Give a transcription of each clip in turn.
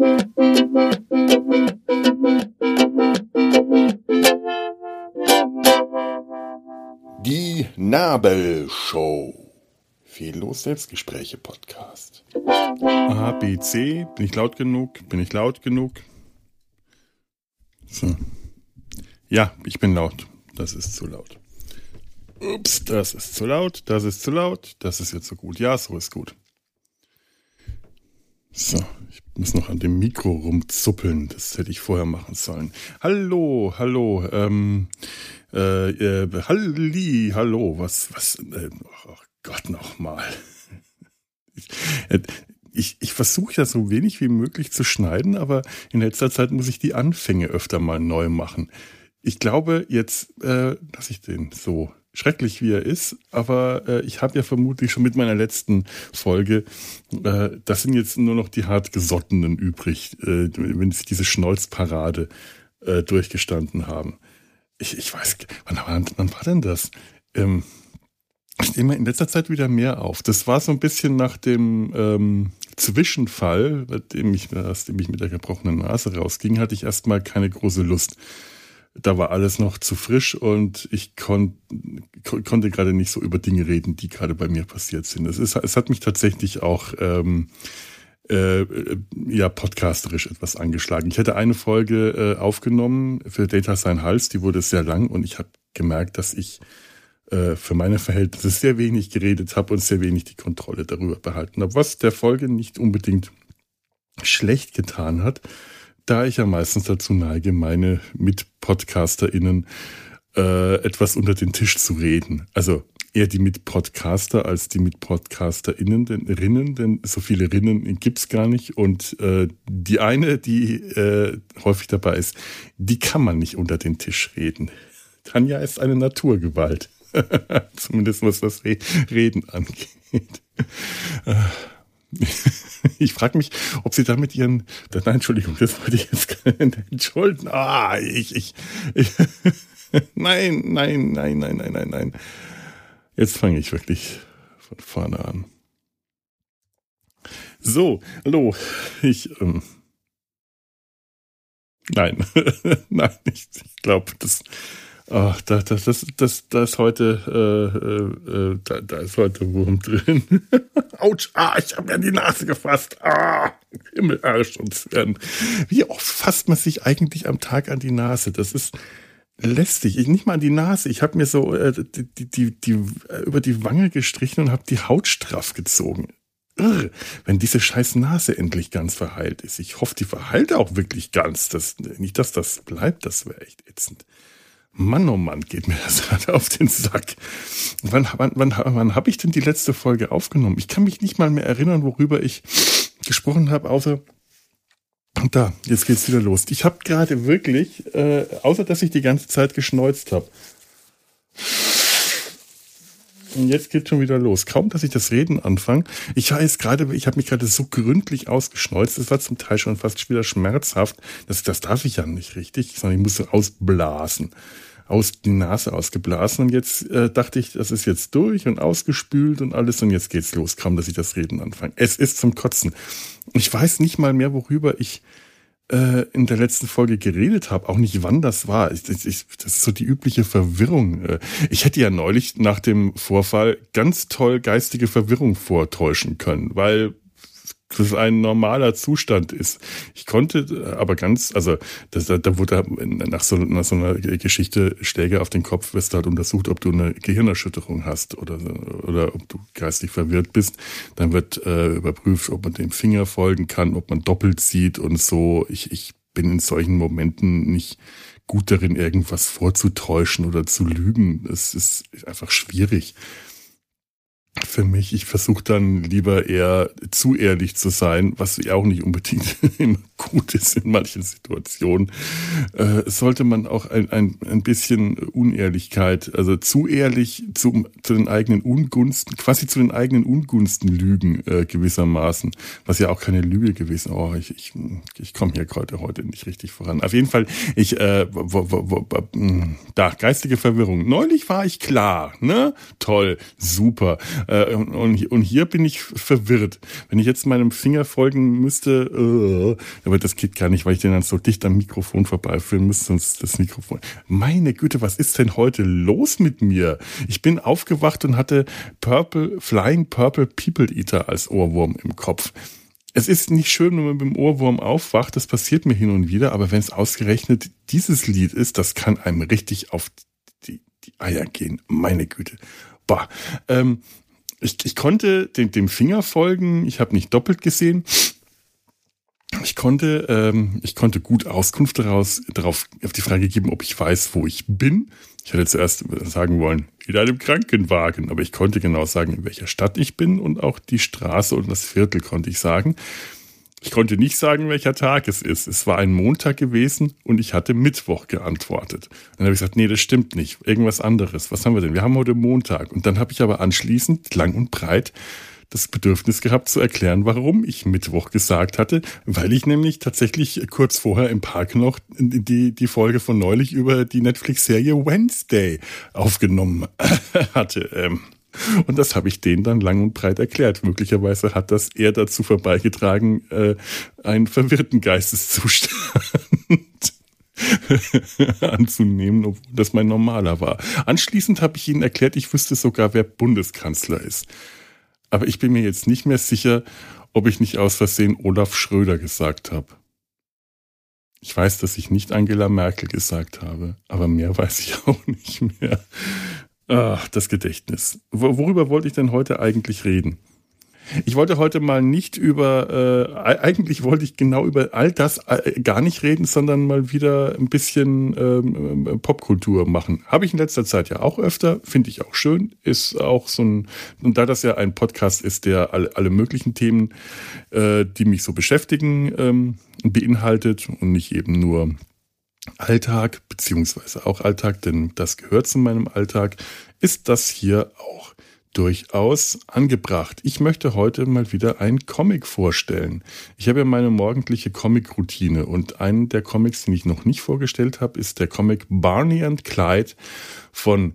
Die Nabelshow. Fehllos Selbstgespräche Podcast. A, B, C. Bin ich laut genug? Bin ich laut genug? So. Ja, ich bin laut. Das ist zu laut. Ups, das ist zu laut. Das ist zu laut. Das ist jetzt so gut. Ja, so ist gut. So, ich muss noch an dem Mikro rumzuppeln. Das hätte ich vorher machen sollen. Hallo, hallo, ähm, äh, äh, Halli, hallo, was, was, äh, oh Gott nochmal. Ich, ich, ich versuche ja so wenig wie möglich zu schneiden, aber in letzter Zeit muss ich die Anfänge öfter mal neu machen. Ich glaube jetzt, äh, dass ich den so schrecklich wie er ist, aber äh, ich habe ja vermutlich schon mit meiner letzten Folge, äh, das sind jetzt nur noch die hartgesottenen übrig, äh, wenn sie diese Schnolzparade äh, durchgestanden haben. Ich, ich weiß, wann, wann, wann war denn das? Ähm, ich nehme in letzter Zeit wieder mehr auf. Das war so ein bisschen nach dem ähm, Zwischenfall, bei dem ich, aus dem ich mit der gebrochenen Nase rausging, hatte ich erstmal keine große Lust da war alles noch zu frisch und ich kon, konnte gerade nicht so über Dinge reden, die gerade bei mir passiert sind. Es, ist, es hat mich tatsächlich auch ähm, äh, ja podcasterisch etwas angeschlagen. Ich hätte eine Folge äh, aufgenommen für Data Sein Hals, die wurde sehr lang und ich habe gemerkt, dass ich äh, für meine Verhältnisse sehr wenig geredet habe und sehr wenig die Kontrolle darüber behalten habe, was der Folge nicht unbedingt schlecht getan hat da ich ja meistens dazu neige, meine MitpodcasterInnen äh, etwas unter den Tisch zu reden. Also eher die Mitpodcaster als die MitpodcasterInnen, denn Rinnen, denn so viele Rinnen gibt's gar nicht. Und äh, die eine, die äh, häufig dabei ist, die kann man nicht unter den Tisch reden. Tanja ist eine Naturgewalt. Zumindest was das Reden angeht. Ich frage mich, ob sie damit ihren. Nein, Entschuldigung, das wollte ich jetzt entschuldigen. Ah, ich, ich, ich Nein, nein, nein, nein, nein, nein, nein. Jetzt fange ich wirklich von vorne an. So, hallo. Ich, ähm, nein, nein, ich, ich glaube, das Ach, da, das, das, das, da ist heute, äh, äh, da, da ist heute Wurm drin. Autsch, ah, ich habe mir die Nase gefasst. Ah, Himmel, Arsch und Zwirn. Wie oft fasst man sich eigentlich am Tag an die Nase? Das ist lästig. Ich nicht mal an die Nase. Ich habe mir so äh, die, die, die, die, über die Wange gestrichen und habe die Haut straff gezogen. Irr, wenn diese scheiß Nase endlich ganz verheilt ist. Ich hoffe, die verheilt auch wirklich ganz. Das, nicht, dass das bleibt, das wäre echt ätzend. Mann, oh Mann, geht mir das gerade auf den Sack. Wann, wann, wann, wann habe ich denn die letzte Folge aufgenommen? Ich kann mich nicht mal mehr erinnern, worüber ich gesprochen habe, außer da, jetzt geht's wieder los. Ich habe gerade wirklich, äh, außer dass ich die ganze Zeit geschneuzt habe. Und jetzt geht's schon wieder los. Kaum, dass ich das Reden anfange. Ich weiß gerade, ich habe mich gerade so gründlich ausgeschneuzt. Das war zum Teil schon fast wieder schmerzhaft. Das, das darf ich ja nicht richtig, sondern ich muss so ausblasen. Aus die Nase ausgeblasen. Und jetzt äh, dachte ich, das ist jetzt durch und ausgespült und alles. Und jetzt geht's los. Kaum, dass ich das Reden anfange. Es ist zum Kotzen. Ich weiß nicht mal mehr, worüber ich äh, in der letzten Folge geredet habe, auch nicht wann das war. Ich, ich, das ist so die übliche Verwirrung. Äh, ich hätte ja neulich nach dem Vorfall ganz toll geistige Verwirrung vortäuschen können, weil das ein normaler Zustand ist. Ich konnte aber ganz, also das, da wurde nach so, nach so einer Geschichte Schläge auf den Kopf, wirst du halt untersucht, ob du eine Gehirnerschütterung hast oder, oder ob du geistig verwirrt bist. Dann wird äh, überprüft, ob man dem Finger folgen kann, ob man doppelt sieht und so. Ich, ich bin in solchen Momenten nicht gut darin, irgendwas vorzutäuschen oder zu lügen. Es ist einfach schwierig für mich. Ich versuche dann lieber eher zu ehrlich zu sein, was auch nicht unbedingt immer gut ist in manchen Situationen. Äh, sollte man auch ein, ein, ein bisschen Unehrlichkeit, also zu ehrlich zu, zu den eigenen Ungunsten, quasi zu den eigenen Ungunsten lügen äh, gewissermaßen, was ja auch keine Lüge gewesen. Oh, ich, ich, ich komme hier gerade heute nicht richtig voran. Auf jeden Fall, ich, äh, wo, wo, wo, hm, da, geistige Verwirrung. Neulich war ich klar, ne? Toll, super. Äh, und, und hier bin ich verwirrt. Wenn ich jetzt meinem Finger folgen müsste, äh, Aber das geht gar nicht, weil ich den dann so dicht am Mikrofon vorbeiführen muss, sonst das Mikrofon. Meine Güte, was ist denn heute los mit mir? Ich bin aufgewacht und hatte Purple, Flying Purple People Eater als Ohrwurm im Kopf. Es ist nicht schön, wenn man mit dem Ohrwurm aufwacht, das passiert mir hin und wieder, aber wenn es ausgerechnet dieses Lied ist, das kann einem richtig auf die, die Eier gehen. Meine Güte. Boah. Ähm, ich, ich konnte dem, dem Finger folgen, ich habe nicht doppelt gesehen. Ich konnte, ähm, ich konnte gut Auskunft daraus, darauf auf die Frage geben, ob ich weiß, wo ich bin. Ich hätte zuerst sagen wollen, in einem Krankenwagen, aber ich konnte genau sagen, in welcher Stadt ich bin und auch die Straße und das Viertel konnte ich sagen. Ich konnte nicht sagen, welcher Tag es ist. Es war ein Montag gewesen und ich hatte Mittwoch geantwortet. Dann habe ich gesagt, nee, das stimmt nicht. Irgendwas anderes. Was haben wir denn? Wir haben heute Montag. Und dann habe ich aber anschließend lang und breit das Bedürfnis gehabt zu erklären, warum ich Mittwoch gesagt hatte, weil ich nämlich tatsächlich kurz vorher im Park noch die, die Folge von neulich über die Netflix-Serie Wednesday aufgenommen hatte. Ähm, und das habe ich denen dann lang und breit erklärt. Möglicherweise hat das eher dazu vorbeigetragen, äh, einen verwirrten Geisteszustand anzunehmen, obwohl das mein normaler war. Anschließend habe ich ihnen erklärt, ich wüsste sogar, wer Bundeskanzler ist. Aber ich bin mir jetzt nicht mehr sicher, ob ich nicht aus Versehen Olaf Schröder gesagt habe. Ich weiß, dass ich nicht Angela Merkel gesagt habe, aber mehr weiß ich auch nicht mehr. Ach, das Gedächtnis. Worüber wollte ich denn heute eigentlich reden? Ich wollte heute mal nicht über, äh, eigentlich wollte ich genau über all das äh, gar nicht reden, sondern mal wieder ein bisschen ähm, äh, Popkultur machen. Habe ich in letzter Zeit ja auch öfter, finde ich auch schön. Ist auch so ein, und da das ja ein Podcast ist, der alle, alle möglichen Themen, äh, die mich so beschäftigen, ähm, beinhaltet und nicht eben nur Alltag, beziehungsweise auch Alltag, denn das gehört zu meinem Alltag, ist das hier auch durchaus angebracht. Ich möchte heute mal wieder einen Comic vorstellen. Ich habe ja meine morgendliche Comic-Routine und einen der Comics, den ich noch nicht vorgestellt habe, ist der Comic Barney and Clyde von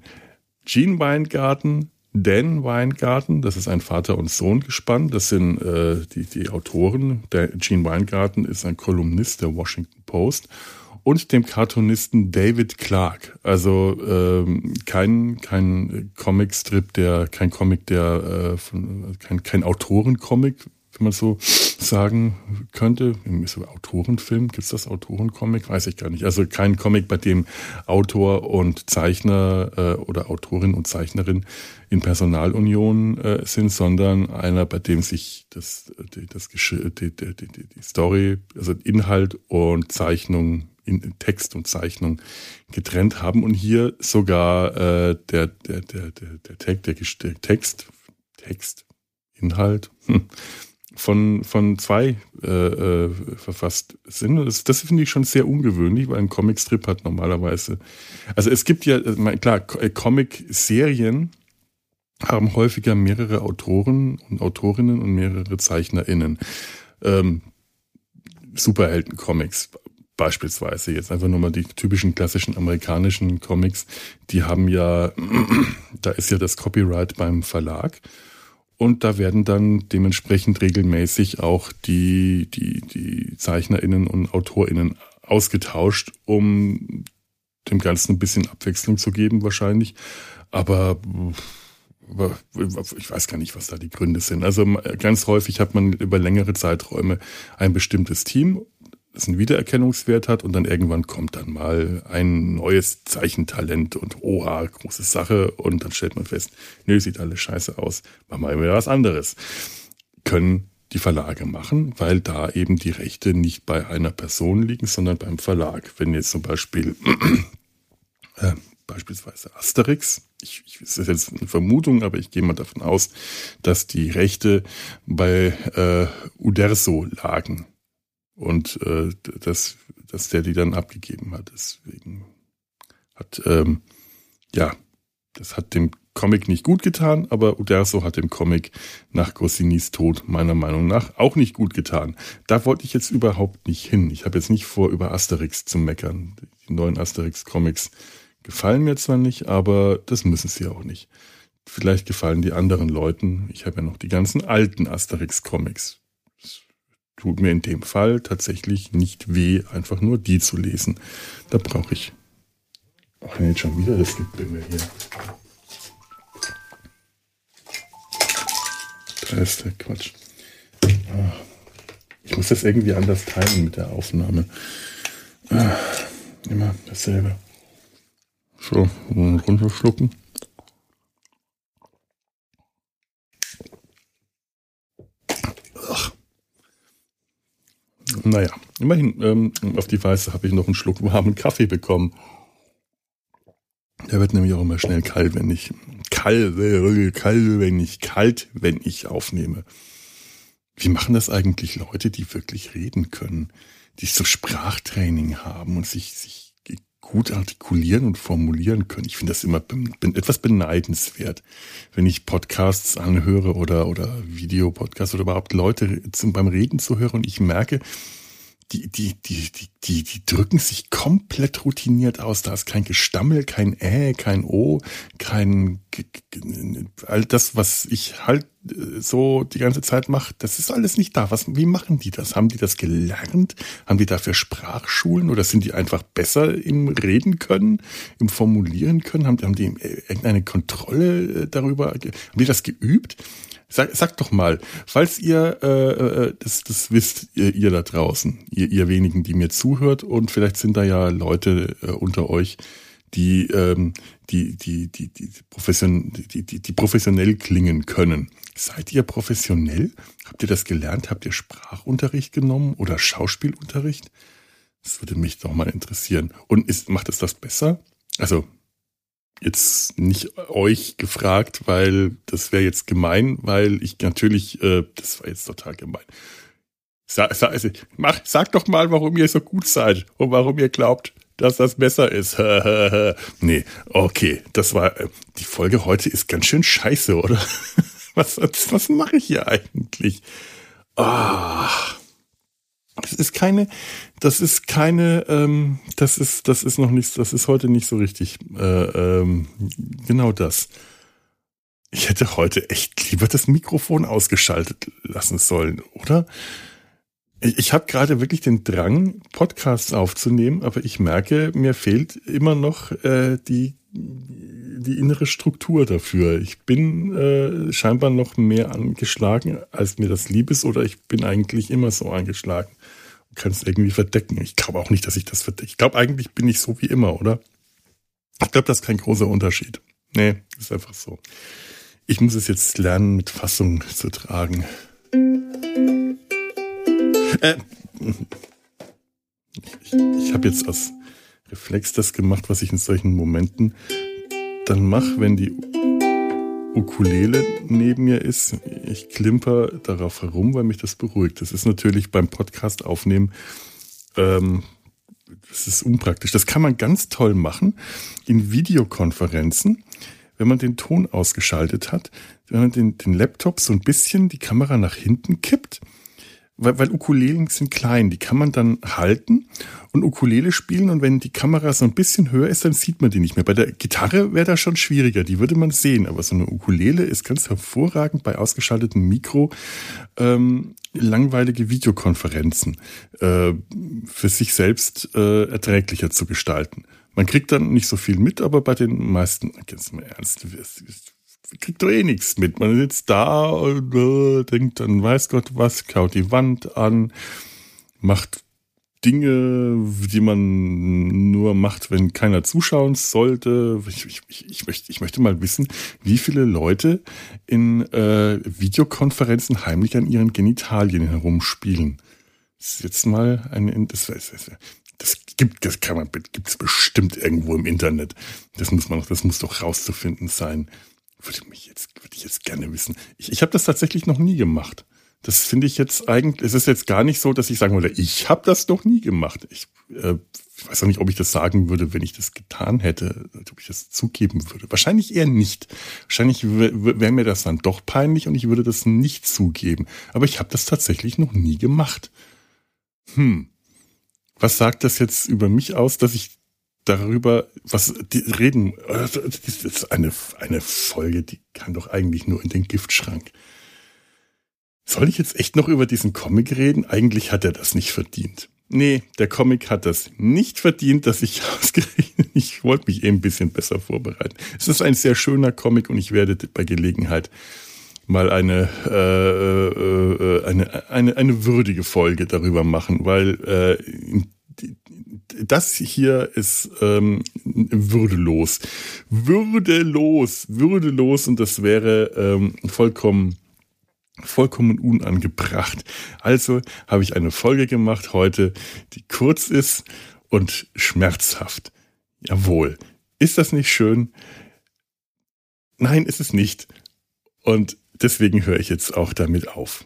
Gene Weingarten, Dan Weingarten, das ist ein Vater und Sohn gespannt. Das sind äh, die, die Autoren. Der Gene Weingarten ist ein Kolumnist der Washington Post und dem Cartoonisten David Clark. Also ähm, kein kein Comicstrip, der kein Comic, der äh, von, kein kein Autorencomic, wenn man so sagen könnte. So Autorenfilm, gibt's das Autorencomic? Weiß ich gar nicht. Also kein Comic, bei dem Autor und Zeichner äh, oder Autorin und Zeichnerin in Personalunion äh, sind, sondern einer, bei dem sich das, das die, die, die, die Story, also Inhalt und Zeichnung in Text und Zeichnung getrennt haben und hier sogar äh, der, der, der, der, Text, der, der Text, Text, Inhalt hm, von, von zwei äh, äh, verfasst sind. Das, das finde ich schon sehr ungewöhnlich, weil ein Comicstrip hat normalerweise, also es gibt ja, äh, klar, äh, Comic-Serien haben häufiger mehrere Autoren und Autorinnen und mehrere ZeichnerInnen. Ähm, Superhelden-Comics beispielsweise jetzt einfach nur mal die typischen klassischen amerikanischen Comics, die haben ja, da ist ja das Copyright beim Verlag und da werden dann dementsprechend regelmäßig auch die, die, die ZeichnerInnen und AutorInnen ausgetauscht, um dem Ganzen ein bisschen Abwechslung zu geben wahrscheinlich. Aber ich weiß gar nicht, was da die Gründe sind. Also ganz häufig hat man über längere Zeiträume ein bestimmtes Team das einen Wiedererkennungswert hat und dann irgendwann kommt dann mal ein neues Zeichentalent und oha, große Sache und dann stellt man fest, nö, sieht alles scheiße aus, machen wir wieder was anderes. Können die Verlage machen, weil da eben die Rechte nicht bei einer Person liegen, sondern beim Verlag. Wenn jetzt zum Beispiel äh, beispielsweise Asterix, ich, ich, das ist jetzt eine Vermutung, aber ich gehe mal davon aus, dass die Rechte bei äh, Uderso lagen und äh, dass, dass der die dann abgegeben hat. Deswegen hat, ähm, ja, das hat dem Comic nicht gut getan, aber Uderso hat dem Comic nach Gossinis Tod meiner Meinung nach auch nicht gut getan. Da wollte ich jetzt überhaupt nicht hin. Ich habe jetzt nicht vor, über Asterix zu meckern. Die neuen Asterix-Comics gefallen mir zwar nicht, aber das müssen sie auch nicht. Vielleicht gefallen die anderen Leuten. Ich habe ja noch die ganzen alten Asterix-Comics tut mir in dem Fall tatsächlich nicht weh, einfach nur die zu lesen. Da brauche ich. Ach, jetzt schon wieder das Gebimmel hier. Da ist der Quatsch. Ah, ich muss das irgendwie anders teilen mit der Aufnahme. Ah, immer dasselbe. So, runterschlucken. Naja, immerhin, ähm, auf die Weise habe ich noch einen Schluck warmen Kaffee bekommen. Der wird nämlich auch immer schnell kalt, wenn ich kalt, kalt, wenn ich kalt, wenn ich aufnehme. Wie machen das eigentlich Leute, die wirklich reden können, die so Sprachtraining haben und sich, sich gut artikulieren und formulieren können. Ich finde das immer bin, etwas beneidenswert, wenn ich Podcasts anhöre oder, oder Videopodcasts oder überhaupt Leute zum, beim Reden zu hören und ich merke, die, die, die, die, die, die drücken sich komplett routiniert aus. Da ist kein Gestammel, kein Ä, kein O, kein all das, was ich halt äh, so die ganze Zeit mache, das ist alles nicht da. Was, wie machen die das? Haben die das gelernt? Haben die dafür Sprachschulen oder sind die einfach besser im Reden können, im Formulieren können? Haben, haben die irgendeine Kontrolle äh, darüber? Haben die das geübt? Sag, sag doch mal, falls ihr äh, äh, das, das wisst, ihr, ihr da draußen, ihr, ihr wenigen, die mir zuhört, und vielleicht sind da ja Leute äh, unter euch, die, ähm, die, die, die, die, profession, die, die, die professionell klingen können. Seid ihr professionell? Habt ihr das gelernt? Habt ihr Sprachunterricht genommen oder Schauspielunterricht? Das würde mich doch mal interessieren. Und ist, macht es das besser? Also jetzt nicht euch gefragt, weil das wäre jetzt gemein, weil ich natürlich, äh, das war jetzt total gemein. Sag, sag, also, mach, sag doch mal, warum ihr so gut seid und warum ihr glaubt, dass das besser ist. nee, okay, das war äh, die Folge heute ist ganz schön scheiße, oder? was was mache ich hier eigentlich? Ah. Oh. Das ist keine, das ist keine, ähm, das ist, das ist noch nicht, das ist heute nicht so richtig. Äh, ähm, genau das. Ich hätte heute echt lieber das Mikrofon ausgeschaltet lassen sollen, oder? Ich, ich habe gerade wirklich den Drang, Podcasts aufzunehmen, aber ich merke, mir fehlt immer noch äh, die die innere Struktur dafür. Ich bin äh, scheinbar noch mehr angeschlagen, als mir das lieb ist, oder ich bin eigentlich immer so angeschlagen kann es irgendwie verdecken. Ich glaube auch nicht, dass ich das verdecke. Ich glaube, eigentlich bin ich so wie immer, oder? Ich glaube, das ist kein großer Unterschied. Nee, ist einfach so. Ich muss es jetzt lernen, mit Fassung zu tragen. Äh, ich ich habe jetzt aus Reflex das gemacht, was ich in solchen Momenten dann mache, wenn die Ukulele neben mir ist. Ich klimper darauf herum, weil mich das beruhigt. Das ist natürlich beim Podcast aufnehmen, ähm, das ist unpraktisch. Das kann man ganz toll machen in Videokonferenzen, wenn man den Ton ausgeschaltet hat, wenn man den, den Laptop so ein bisschen die Kamera nach hinten kippt weil, weil Ukulelen sind klein, die kann man dann halten und Ukulele spielen und wenn die Kamera so ein bisschen höher ist, dann sieht man die nicht mehr. Bei der Gitarre wäre das schon schwieriger, die würde man sehen, aber so eine Ukulele ist ganz hervorragend bei ausgeschaltetem Mikro ähm, langweilige Videokonferenzen äh, für sich selbst äh, erträglicher zu gestalten. Man kriegt dann nicht so viel mit, aber bei den meisten, ganz mal ernst, kriegt doch eh nichts mit. Man sitzt da und äh, denkt dann, weiß Gott was, kaut die Wand an, macht Dinge, die man nur macht, wenn keiner zuschauen sollte. Ich, ich, ich, möchte, ich möchte mal wissen, wie viele Leute in äh, Videokonferenzen heimlich an ihren Genitalien herumspielen. Das ist jetzt mal ein, das, das, das gibt, das kann man, gibt's bestimmt irgendwo im Internet. Das muss man, das muss doch rauszufinden sein würde mich jetzt, würde ich jetzt gerne wissen. Ich, ich habe das tatsächlich noch nie gemacht. Das finde ich jetzt eigentlich, es ist jetzt gar nicht so, dass ich sagen würde, ich habe das noch nie gemacht. Ich, äh, ich weiß auch nicht, ob ich das sagen würde, wenn ich das getan hätte, ob ich das zugeben würde. Wahrscheinlich eher nicht. Wahrscheinlich wäre mir das dann doch peinlich und ich würde das nicht zugeben. Aber ich habe das tatsächlich noch nie gemacht. Hm. Was sagt das jetzt über mich aus, dass ich darüber, was die reden, das ist eine, eine Folge, die kann doch eigentlich nur in den Giftschrank. Soll ich jetzt echt noch über diesen Comic reden? Eigentlich hat er das nicht verdient. Nee, der Comic hat das nicht verdient, dass ich ausgerechnet, ich wollte mich eben ein bisschen besser vorbereiten. Es ist ein sehr schöner Comic und ich werde bei Gelegenheit mal eine, äh, äh, äh eine, eine, eine würdige Folge darüber machen, weil äh, das hier ist ähm, würdelos. Würdelos, würdelos und das wäre ähm, vollkommen vollkommen unangebracht. Also habe ich eine Folge gemacht heute, die kurz ist und schmerzhaft. Jawohl. Ist das nicht schön? Nein, ist es nicht. Und deswegen höre ich jetzt auch damit auf.